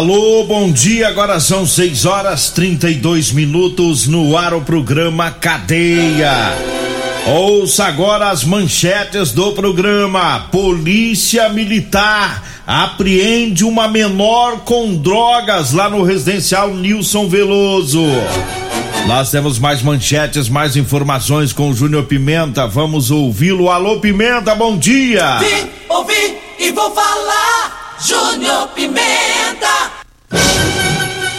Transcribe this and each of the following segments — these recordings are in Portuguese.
Alô, bom dia. Agora são 6 horas 32 minutos no ar o programa Cadeia. Ouça agora as manchetes do programa. Polícia Militar apreende uma menor com drogas lá no residencial Nilson Veloso. Nós temos mais manchetes, mais informações com o Júnior Pimenta. Vamos ouvi-lo. Alô, Pimenta, bom dia. Vim, ouvi e vou falar. Júnior Pimenta.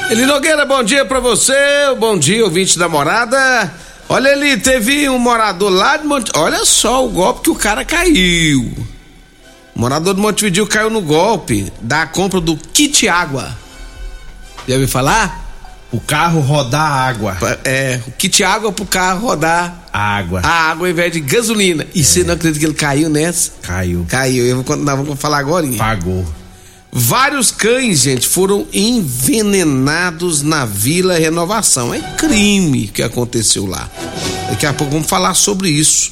Eli Nogueira, bom dia pra você, bom dia, ouvinte da morada. Olha ali, teve um morador lá de Monte... Olha só o golpe que o cara caiu. O morador de Montevideo caiu no golpe da compra do kit água. Já ouviu falar? O carro rodar água. É, o kit água pro carro rodar Água. a água ao invés de gasolina. E você não acredita que ele caiu nessa? Caiu. Caiu, eu vou, contar- vou falar agora. Pagou. Vários cães, gente, foram envenenados na Vila Renovação. É crime que aconteceu lá. Daqui a pouco vamos falar sobre isso.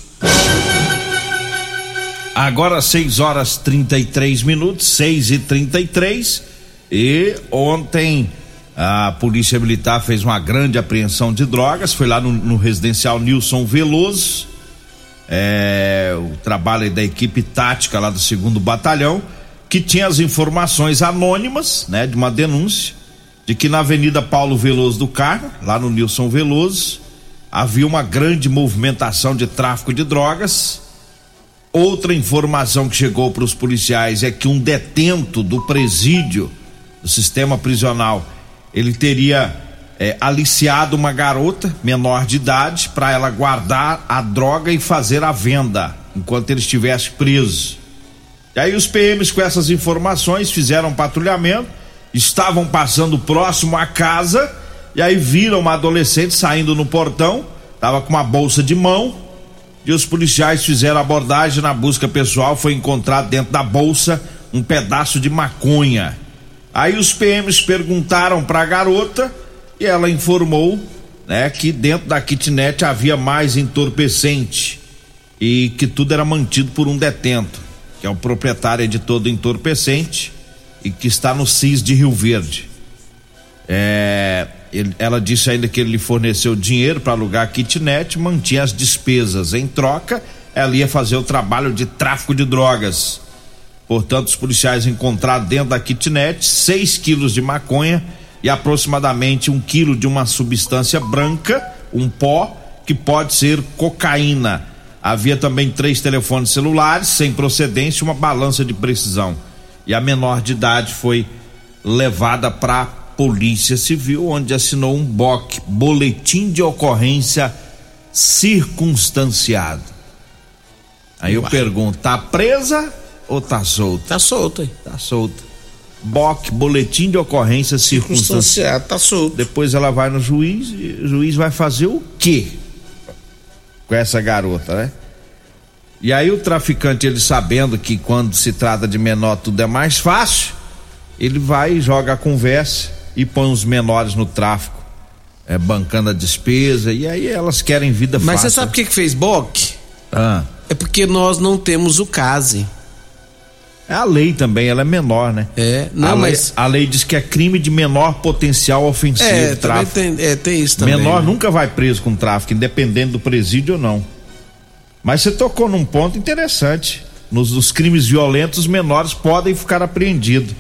Agora 6 horas 33 minutos, 6 e 33 e ontem a Polícia Militar fez uma grande apreensão de drogas, foi lá no, no residencial Nilson Veloso. É, o trabalho da equipe tática lá do segundo batalhão, que tinha as informações anônimas, né, de uma denúncia de que na Avenida Paulo Veloso do Carmo, lá no Nilson Veloso, havia uma grande movimentação de tráfico de drogas. Outra informação que chegou para os policiais é que um detento do presídio do sistema prisional ele teria é, aliciado uma garota menor de idade para ela guardar a droga e fazer a venda enquanto ele estivesse preso. E aí os PMs com essas informações fizeram um patrulhamento, estavam passando próximo à casa e aí viram uma adolescente saindo no portão, tava com uma bolsa de mão e os policiais fizeram abordagem na busca pessoal, foi encontrado dentro da bolsa um pedaço de maconha. Aí os PMs perguntaram para a garota e ela informou, né, que dentro da kitnet havia mais entorpecente e que tudo era mantido por um detento, que é o proprietário de todo o entorpecente e que está no CIS de Rio Verde. É, ele- ela disse ainda que ele lhe forneceu dinheiro para alugar a kitnet, mantinha as despesas. Em troca, ela ia fazer o trabalho de tráfico de drogas. Portanto, os policiais encontraram dentro da kitnet 6 quilos de maconha e aproximadamente um quilo de uma substância branca, um pó, que pode ser cocaína. Havia também três telefones celulares sem procedência e uma balança de precisão. E a menor de idade foi levada para a Polícia Civil, onde assinou um BOC, Boletim de Ocorrência Circunstanciado. Aí eu pergunto, tá presa ou tá solta? Tá solto, hein? Tá solta. BOC, Boletim de Ocorrência Circunstanciado. Circunstanciado, tá solto. Depois ela vai no juiz e o juiz vai fazer o quê com essa garota, né? E aí o traficante, ele sabendo que quando se trata de menor tudo é mais fácil, ele vai e joga a conversa e põe os menores no tráfico, é, bancando a despesa, e aí elas querem vida Mas fácil. você sabe por que, que fez BOC? Ah, É porque nós não temos o CASE. É a lei também, ela é menor, né? É, não, a, lei, mas. a lei diz que é crime de menor potencial ofensivo, É, tráfico. tem, é, tem isso também. Menor né? nunca vai preso com tráfico, independente do presídio ou não. Mas você tocou num ponto interessante. Nos, nos crimes violentos, os menores podem ficar apreendidos.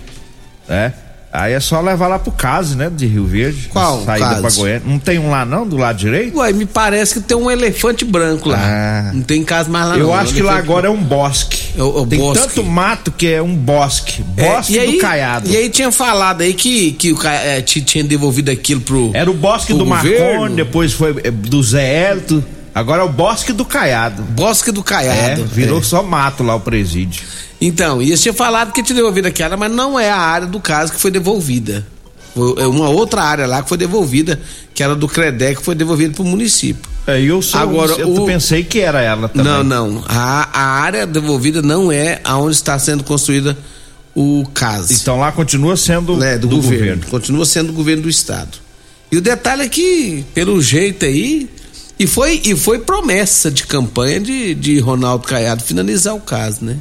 Né? Aí é só levar lá pro caso, né? De Rio Verde. Qual Saída caso? pra Goiânia. Não tem um lá não, do lado direito? Ué, me parece que tem um elefante branco lá. Ah. Não tem casa mais lá Eu não. acho que lá agora é um bosque. É o- é o tem bosque. tanto mato que é um bosque. É, Bosque aí, do Caiado. E aí tinha falado aí que, que o é, ti- tinha devolvido aquilo pro. Era o bosque do governo. Marconi, depois foi é, do Zé Hélito. Agora é o bosque do Caiado. Bosque do É, Caiado. virou É. só mato lá o presídio. Então, eles tinham falado que tinha devolvido aquela, mas não é a área do caso que foi devolvida. É uma outra área lá que foi devolvida, que era do Credec, que foi devolvida pro município. É, eu sou, Agora, eu o- pensei que era ela também. Não, não. A, a área devolvida não é aonde está sendo construída o caso. Então lá continua sendo É, do, governo. Continua sendo do governo do estado. E o detalhe é que, pelo jeito aí, e foi, e foi promessa de campanha de, de Ronaldo Caiado finalizar o caso, né?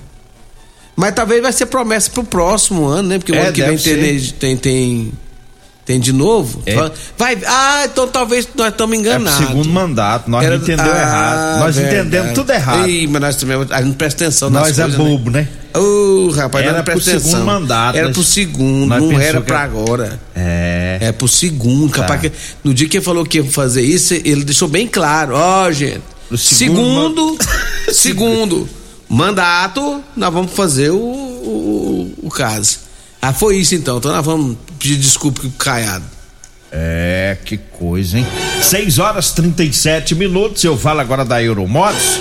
Mas talvez vai ser promessa pro próximo ano, né? Porque o É, ano que vem tem, tem, tem, tem de novo. É. Vai, ah, então talvez nós estamos É enganados. segundo mandato, nós Era- não entendemos Ah, errado. Nós verdade. entendemos tudo errado. Ih, mas nós também, a gente não presta atenção nas nós é coisas, né? bobo, né? Ô, rapaz, Era pro atenção. segundo mandato, Era pro segundo, não era pra era- agora. É. É pro segundo, capaz Tá. que. No dia que ele falou que ia fazer isso, ele deixou bem claro, ó, gente. Pro segundo Segundo, segundo, mandato, nós vamos fazer o, o, o caso. Ah, foi isso então. Então nós vamos pedir desculpa pro Caiado. É, que coisa, hein? 6 horas 37 minutos. Eu falo agora da Euromotos.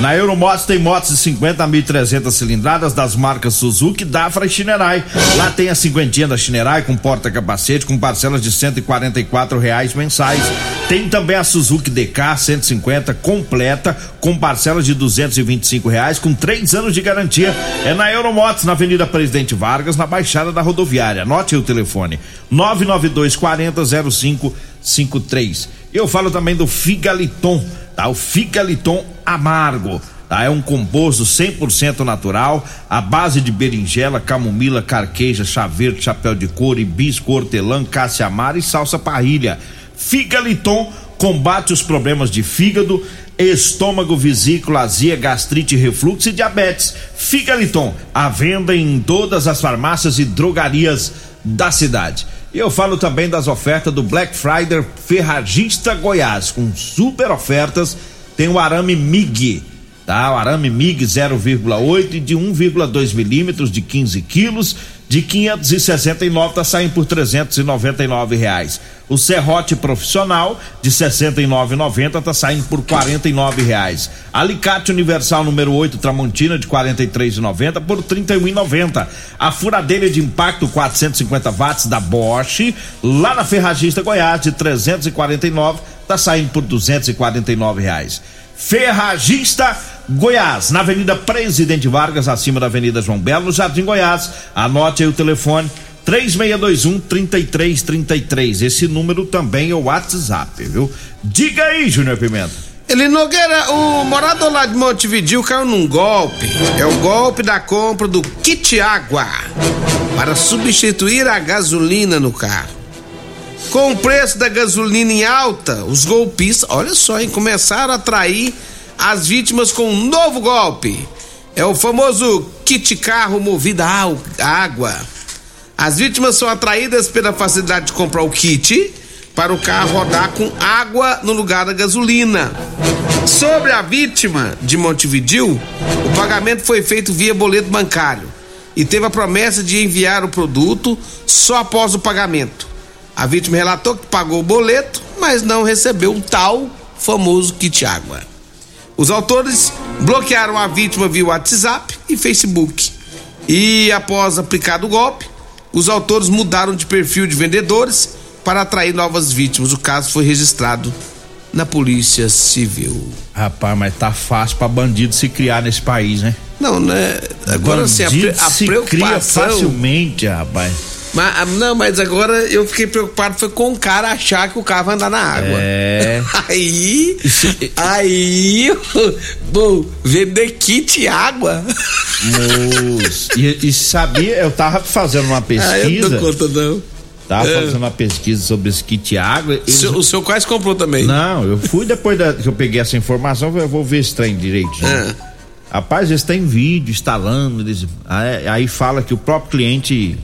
Na Euromotos tem motos de 50 a 1.300 cilindradas das marcas Suzuki, Dafra e Shinerai. Lá tem a cinquentinha da Shinerai com porta-capacete com parcelas de 144 reais mensais. Tem também a Suzuki DK 150 completa com parcelas de 225 reais com três anos de garantia. É na Euromotos, na Avenida Presidente Vargas, na Baixada da Rodoviária. Anote o telefone: 992 40 0553. Eu falo também do Figaliton, tá? O Figaliton amargo. Tá? É um composto 100% natural, à base de berinjela, camomila, carqueja, chá verde, chapéu de couro, hibisco, hortelã, cássia amara e salsa parrilha. Figaliton combate os problemas de fígado, estômago, vesícula, azia, gastrite, refluxo e diabetes. Figaliton, à venda em todas as farmácias e drogarias da cidade. Eu falo também das ofertas do Black Friday Ferragista Goiás, com super ofertas. Tem o arame MIG, tá? O arame MIG 0,8 e de 1,2 milímetros de 15 quilos de 569 tá saindo por 399 reais. O serrote profissional de 69,90 tá saindo por 49 reais. Alicate universal número 8 Tramontina de 43,90 por 31,90. A furadeira de impacto 450 watts da Bosch lá na Ferragista Goiás de 349 tá saindo por 249 reais. Ferragista Goiás, na Avenida Presidente Vargas, acima da Avenida João Belo, no Jardim Goiás. Anote aí o telefone 3621 3333. Esse número também é o WhatsApp, viu? Diga aí, Júnior Pimenta. Ele Nogueira, o morador lá de Montevidil caiu num golpe. É o golpe da compra do kit água para substituir a gasolina no carro. Com o preço da gasolina em alta, os golpistas, olha só, hein, começaram a atrair as vítimas com um novo golpe. É o famoso kit carro movido a água. As vítimas são atraídas pela facilidade de comprar o kit para o carro rodar com água no lugar da gasolina. Sobre a vítima de Montevidil, o pagamento foi feito via boleto bancário e teve a promessa de enviar o produto só após o pagamento. A vítima relatou que pagou o boleto, mas não recebeu o tal famoso kit água. Os autores bloquearam a vítima via WhatsApp e Facebook. E após aplicado o golpe, os autores mudaram de perfil de vendedores para atrair novas vítimas. O caso foi registrado na Polícia Civil. Rapaz, mas tá fácil pra bandido se criar nesse país, né? Não, né? Agora assim, a, bandido pre- a se cria facilmente, rapaz. Mas, ah, não, mas agora eu fiquei preocupado foi com o cara achar que o carro vai andar na água. É. Aí. Aí. Bom, vender kit água. Moço. E, e sabia, eu tava fazendo uma Ah, eu pesquisa. não dou conta, não. Tava É. fazendo uma pesquisa sobre esse kit água. O eles- seu, o seu quase comprou também. Não, eu fui depois da- que eu peguei essa informação, eu vou ver esse trem direitinho. É. Rapaz, eles têm vídeo instalando, eles, aí, aí fala que o próprio cliente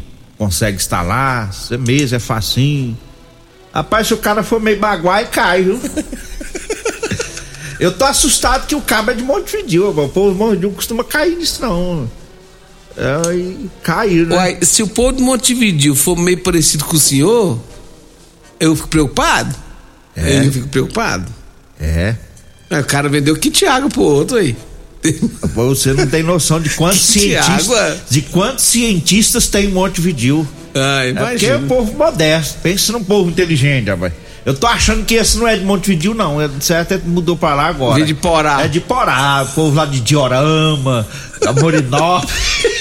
consegue instalar, você mesmo é facinho. Rapaz, se o cara for meio baguai, cai, viu? Eu tô assustado que o cabo é de Montevideo, o povo de Montevideo costuma cair nisso não. É, e cair, né? Uai, se o povo de Montevideo for meio parecido com o senhor, eu fico preocupado. É. Eu fico preocupado. É. Aí O cara vendeu kit água pro outro aí. Você não tem noção de quantos cientistas, de quantos cientistas tem em Montevideo. Ah, É porque é um povo modesto. Pensa num povo inteligente, rapaz. Eu tô achando que esse não é de Montevideo, não. É, certo, é que mudou pra lá agora. Veio de Porá. É de Porá. O povo lá de Diorama, da Morinópolis.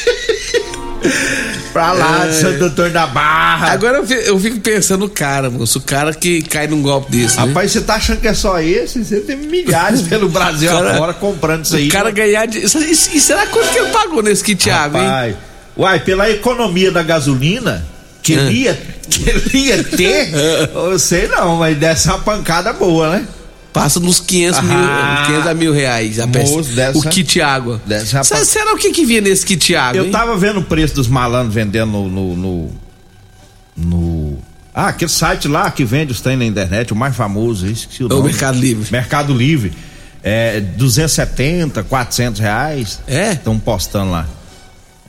pra lá, de Santo Antônio da Barra. Agora eu fi- eu fico pensando no cara, moço. O cara que cai num golpe desse. né? Rapaz, você tá achando que é só esse? Você tem milhares pelo Brasil Cara, agora comprando isso aí. O cara ganhar de. E, será quanto que ele pagou nesse kit água, hein? Uai, pela economia da gasolina, que Ah. ele ia, que ele ia ter, eu sei não, mas dessa uma pancada boa, né? Passa nos 500 mil, Ah. 500 a mil reais a peça. Dessa- o kit água. dessa- Será, será o que que vinha nesse kit água? Eu hein? tava vendo o preço dos malandros vendendo no. no, no, no- ah, aquele site lá que vende os trem na internet, o mais famoso, esqueci o O nome. Mercado Livre. Mercado Livre. É 270, 400 reais. É? Estão postando lá.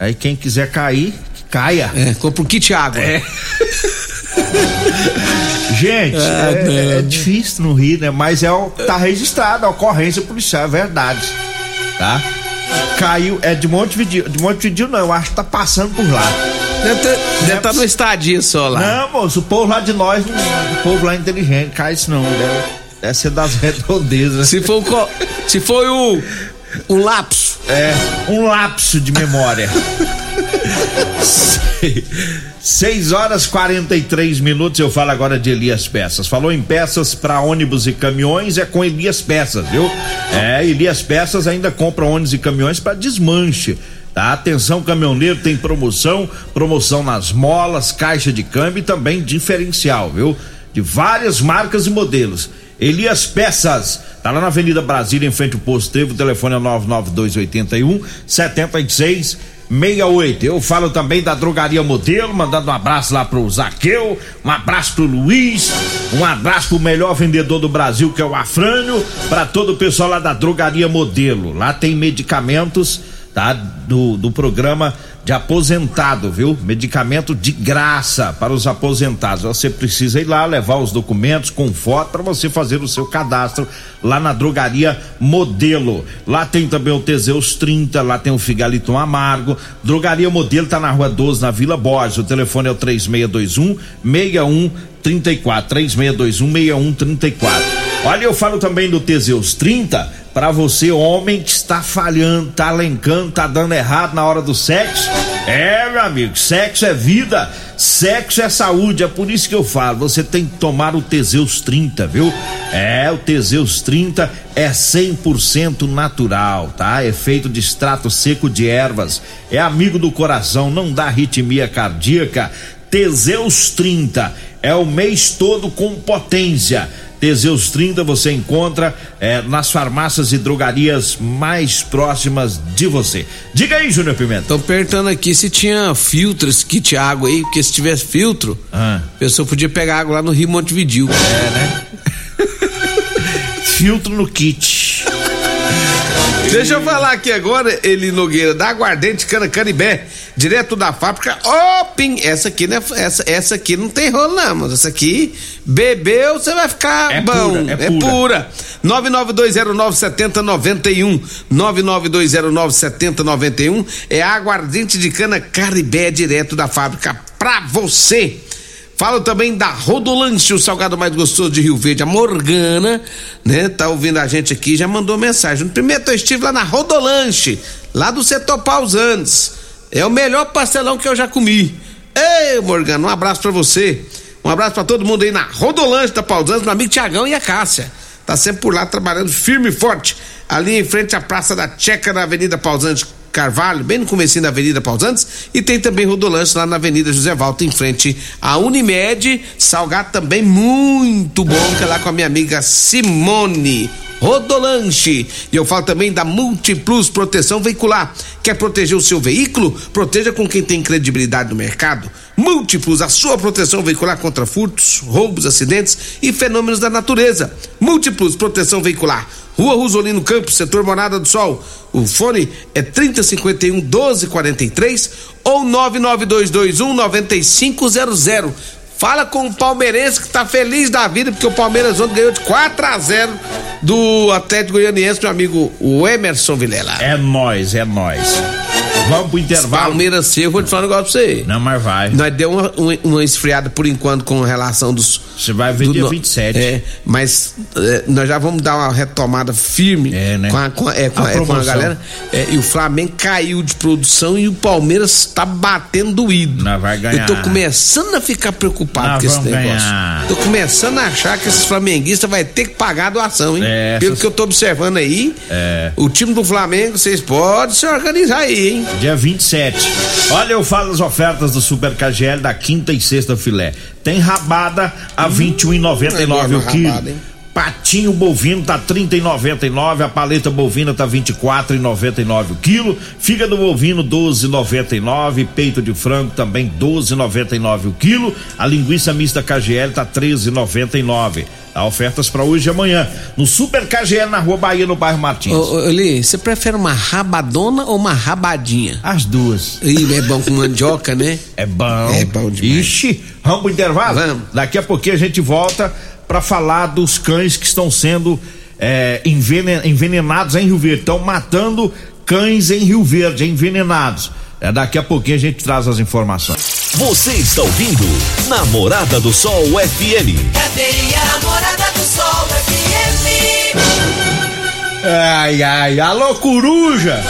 Aí quem quiser cair, caia. É, compra um kit água. Gente, Ah, é, não. é difícil no Rio, né? Mas é o tá registrado, a ocorrência policial, é verdade. Tá? Caiu, é de Montevideo, de Montevideo não, eu acho que tá passando por lá. Deve estar tá no estadia só lá. Não, moço, o povo lá de nós, não- o povo lá é inteligente, cai isso não, deve, deve ser das redondezas. Se for o. Se foi o. O lapso. É, um lapso de memória. 6 horas 43 minutos. Eu falo agora de Elias Peças. Falou em peças para ônibus e caminhões, é com Elias Peças, viu? É, Elias Peças ainda compra ônibus e caminhões para desmanche. Tá? Atenção, caminhoneiro, tem promoção, promoção nas molas, caixa de câmbio e também diferencial, viu? De várias marcas e modelos. Elias Peças, tá lá na Avenida Brasília, em frente ao posto Trevo, o telefone é 99281 76 68. Eu falo também da Drogaria Modelo, mandando um abraço lá pro Zaqueu, um abraço pro Luiz, um abraço pro melhor vendedor do Brasil, que é o Afrânio, para todo o pessoal lá da Drogaria Modelo. Lá tem medicamentos, tá? Do, do programa de aposentado, viu? Medicamento de graça para os aposentados. Você precisa ir lá levar os documentos com foto para você fazer o seu cadastro lá na drogaria Modelo. Lá tem também o Teseus 30, lá tem o Figaliton Amargo. Drogaria Modelo tá na Rua 12, na Vila Borges. O telefone é o 3621 6134. 3621 6134. Olha, eu falo também do Teseus 30 para você, homem que está falhando, tá lencando, tá dando errado na hora do sexo. É, meu amigo, sexo é vida, sexo é saúde, é por isso que eu falo, você tem que tomar o Teseus 30, viu? É, o Teseus 30 é 100% natural, tá? É feito de extrato seco de ervas, é amigo do coração, não dá arritmia cardíaca. Teseus 30 é o mês todo com potência. Teseus 30 você encontra eh, nas farmácias e drogarias mais próximas de você. Diga aí, Júnior Pimenta. Tô perguntando aqui se tinha filtro esse kit água aí, porque se tivesse filtro, Ah. a pessoa podia pegar água lá no Rio Montevideo. É, né? Filtro no kit. Deixa eu falar aqui agora, Eli Nogueira, da Aguardente Cana Canibé, direto da fábrica. Opim, essa aqui não é, essa, essa aqui não tem rolo não, mas essa aqui bebeu, você vai ficar É bom. pura, é é pura. 992097091. 992097091 é Aguardente de Cana Caribé, direto da fábrica pra você. Falo também da Rodolanche, o salgado mais gostoso de Rio Verde. A Morgana, né? Tá ouvindo a gente aqui, já mandou mensagem. No primeiro eu estive lá na Rodolanche, lá do setor Pausantes. É o melhor pastelão que eu já comi. Ei, Morgana, um abraço pra você. Um abraço pra todo mundo aí na Rodolanche da Pausantes, meu amigo Tiagão e a Cássia. Tá sempre por lá trabalhando firme e forte, ali em frente à Praça da Checa, na Avenida Pausantes Carvalho, bem no comecinho da Avenida Pausantes, e tem também Rodolanche lá na Avenida José Valta, em frente à Unimed, salgado também muito bom, que é lá com a minha amiga Simone. Rodolanche. E eu falo também da Multiplus Proteção Veicular. Quer proteger o seu veículo? Proteja com quem tem credibilidade no mercado. Múltiplos, a sua proteção veicular contra furtos, roubos, acidentes e fenômenos da natureza. Múltiplos, proteção veicular. Rua Rosolino Campos, setor Morada do Sol. O fone é 3051 1243 ou 99221 9500. Fala com o palmeirense que tá feliz da vida, porque o Palmeiras ontem ganhou de 4 a 0 do Atlético Goianiense, meu amigo o Emerson Vilela. É nós, é nós. Vamos pro intervalo. Palmeiras eu vou te falar um negócio pra você. Não, mas vai. Nós deu uma, uma, uma esfriada por enquanto com relação dos. Você vai ver do dia no- 27. É, mas é, nós já vamos dar uma retomada firme É, né? com, a, com, é, com, A é, com a promoção. galera. É, e o Flamengo caiu de produção e o Palmeiras tá batendo doído. Nós vai ganhar. Eu tô começando a ficar preocupado Nós com esse negócio. ganhar. Tô começando a achar que esses flamenguistas vai ter que pagar a doação, hein? É, Pelo essas- que eu tô observando aí, É. o time do Flamengo, vocês podem se organizar aí, hein? Dia 27. Olha, eu falo as ofertas do Super KGL da quinta e sexta filé. Tem rabada a R$ 21,99 é o quilo. rabada? Patinho bovino tá R$ 30,99, a paleta bovina tá R$ 24,99 o quilo, fígado bovino R$ 12,99, peito de frango também R$ 12,99 o quilo, a linguiça mista KGL tá R$ 13,99. Há ofertas para hoje e amanhã no Super KGL na Rua Bahia, no bairro Martins. Ô, ô, Eli, você prefere uma rabadona ou uma rabadinha? As duas. Ih, é bom com mandioca, né? É bom. É bom demais. Ixi, vamos pro intervalo? Vamos. Daqui a pouquinho a gente volta pra falar dos cães que estão sendo é, envenen- envenenados em Rio Verde. Estão matando cães em Rio Verde, envenenados. É, daqui a pouquinho a gente traz as informações. Você está ouvindo Namorada do Sol FM. Cadeia Namorada do Sol FM. Ai, ai, alô, Coruja!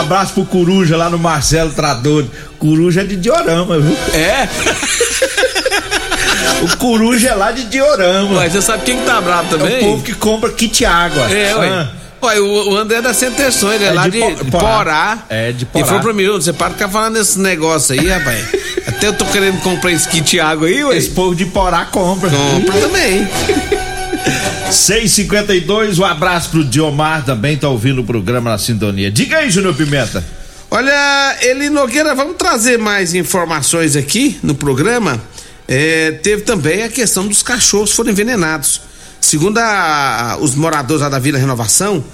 Abraço pro Coruja lá no Marcelo Trador. Coruja é de Diorama, viu? É? O Coruja é lá de Diorama. Ué, você sabe quem que tá bravo É também? o povo que compra kit água. É, ué. Ah. Ué, o, André é da Centerson, ele é, É lá de de, Po- de Porá. Porá. É, de E Porá. falou pra mim, você para de ficar falando desse negócio aí, rapaz. Até eu tô querendo comprar esse kit água aí, ué. Esse povo de Porá compra. Compra também. 652, um abraço pro Diomar também, tá ouvindo o programa na sintonia. Diga aí, Júnior Pimenta. Olha, Eli Nogueira, vamos trazer mais informações aqui no programa. É, teve também a questão dos cachorros foram envenenados. Segundo a- os moradores da Vila Renovação,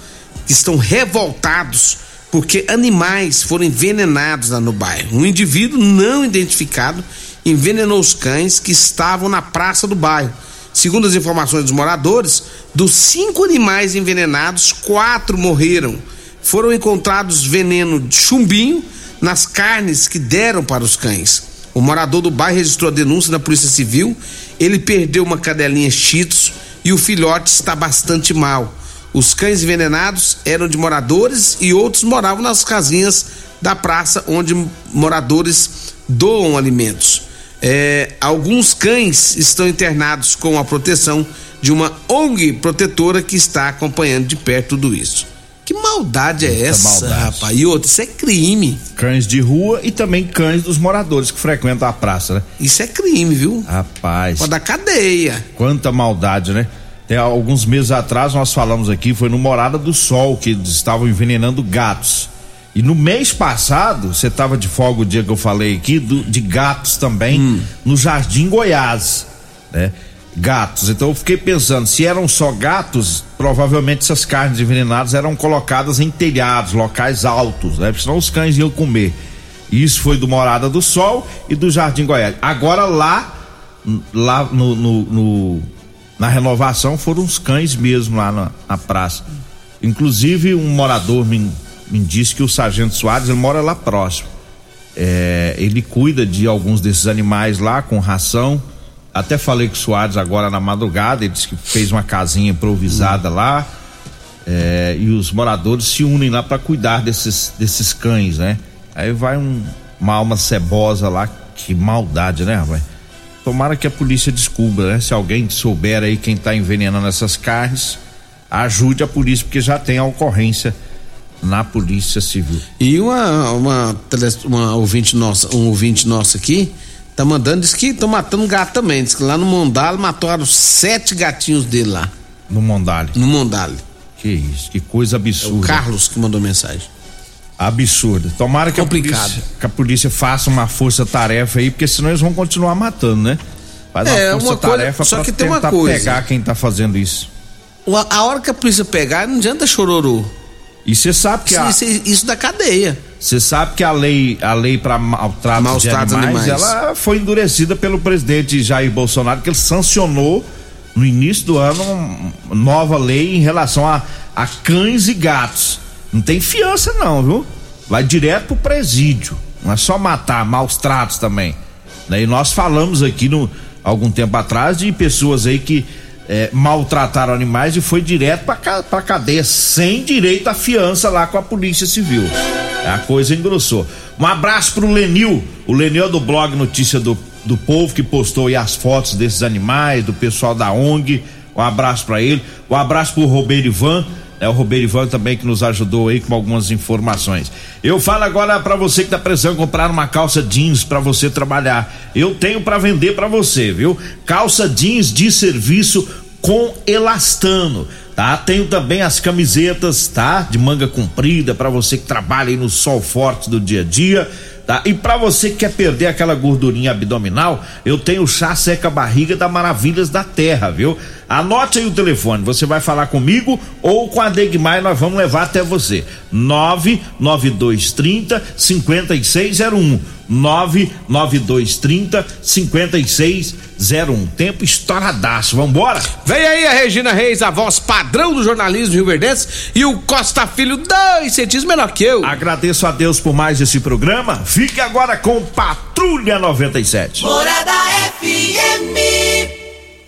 estão revoltados porque animais foram envenenados lá no bairro. Um indivíduo não identificado envenenou os cães que estavam na praça do bairro. Segundo as informações dos moradores, dos cinco animais envenenados, quatro morreram foram encontrados veneno de chumbinho nas carnes que deram para os cães. O morador do bairro registrou a denúncia na Polícia Civil. Ele perdeu uma cadelinha Shih e o filhote está bastante mal. Os cães envenenados eram de moradores e outros moravam nas casinhas da praça onde moradores doam alimentos. É, alguns cães estão internados com a proteção de uma ONG protetora que está acompanhando de perto tudo isso. Que maldade é essa, maldade. rapaz? E outra, isso é crime. Cães de rua e também cães dos moradores que frequentam a praça, né? Isso é crime, viu? Rapaz, Pode dar cadeia. quanta maldade, né? Tem alguns meses atrás nós falamos aqui, foi no Morada do Sol que eles estavam envenenando gatos. E no mês passado, você estava de folga o dia que eu falei aqui, do- de gatos também, no Jardim Goiás, né? Gatos. Então eu fiquei pensando, se eram só gatos, provavelmente essas carnes envenenadas eram colocadas em telhados, locais altos, né? Porque senão os cães iam comer. Isso foi do Morada do Sol e do Jardim Goiás. Agora lá, lá no, no- no- na renovação foram os cães mesmo lá na, na praça. Inclusive um morador me, me disse que o Sargento Soares ele mora lá próximo. É, ele cuida de alguns desses animais lá com ração. Até falei com o Soares agora na madrugada, ele disse que fez uma casinha improvisada lá. É, e os moradores se unem lá para cuidar desses, desses cães, né? Aí vai um- uma alma cebosa lá, que maldade, né, rapaz? Tomara que a polícia descubra, né? Se alguém souber aí quem tá envenenando essas carnes, ajude a polícia, porque já tem a ocorrência na Polícia Civil. E uma, uma, uma ouvinte nossa, um ouvinte nosso aqui, tá mandando, diz que estão matando gato também. Diz que lá no Mondale mataram sete gatinhos dele lá, No Mondale. no Mondale. Que isso, que coisa absurda. É o Carlos que mandou mensagem. Absurda. Tomara que Complicado. a, polícia, que a polícia faça uma força-tarefa aí, porque senão eles vão continuar matando, né? Faz É, uma uma força-tarefa pra que tem uma tentar coisa. pegar quem tá fazendo isso. A hora que a polícia pegar, não adianta chororô. E você sabe que a, Isso, isso, isso da cadeia. Você sabe que a lei, a lei para maltrato Maus de animais, animais. ela foi endurecida pelo presidente Jair Bolsonaro, que ele sancionou no início do ano uma nova lei em relação a, a cães e gatos. Não tem fiança não, viu? Vai direto pro presídio. Não é só matar, maus tratos também. E nós falamos aqui no algum tempo atrás de pessoas aí que eh, maltrataram animais e foi direto pra, ca- pra cadeia, sem direito à fiança lá com a Polícia Civil. A coisa engrossou. Um abraço pro Lenil, o Lenil é do blog Notícia do, do Povo, que postou aí as fotos desses animais, do pessoal da ONG. Um abraço pra ele. Um abraço pro Roberto Ivan, é o Roberto Ivan também que nos ajudou aí com algumas informações. Eu falo agora pra você que tá precisando comprar uma calça jeans pra você trabalhar. Eu tenho pra vender pra você, viu? Calça jeans de serviço com elastano, tá? Tenho também as camisetas, tá? De manga comprida pra você que trabalha aí no sol forte do dia a dia. Tá? E pra você que quer perder aquela gordurinha abdominal, eu tenho o chá seca barriga da Maravilhas da Terra, viu? Anote aí o telefone, você vai falar comigo ou com a Degmar, nós vamos levar até você. 99230 5601. 99230 5601. Tempo estouradaço. Vambora? Vem aí a Regina Reis, a voz padrão do jornalismo rio-verdense, e o Costa Filho, dois centímetros menor que eu. Agradeço a Deus por mais esse programa. Fique agora com Patrulha 97. Morada FM.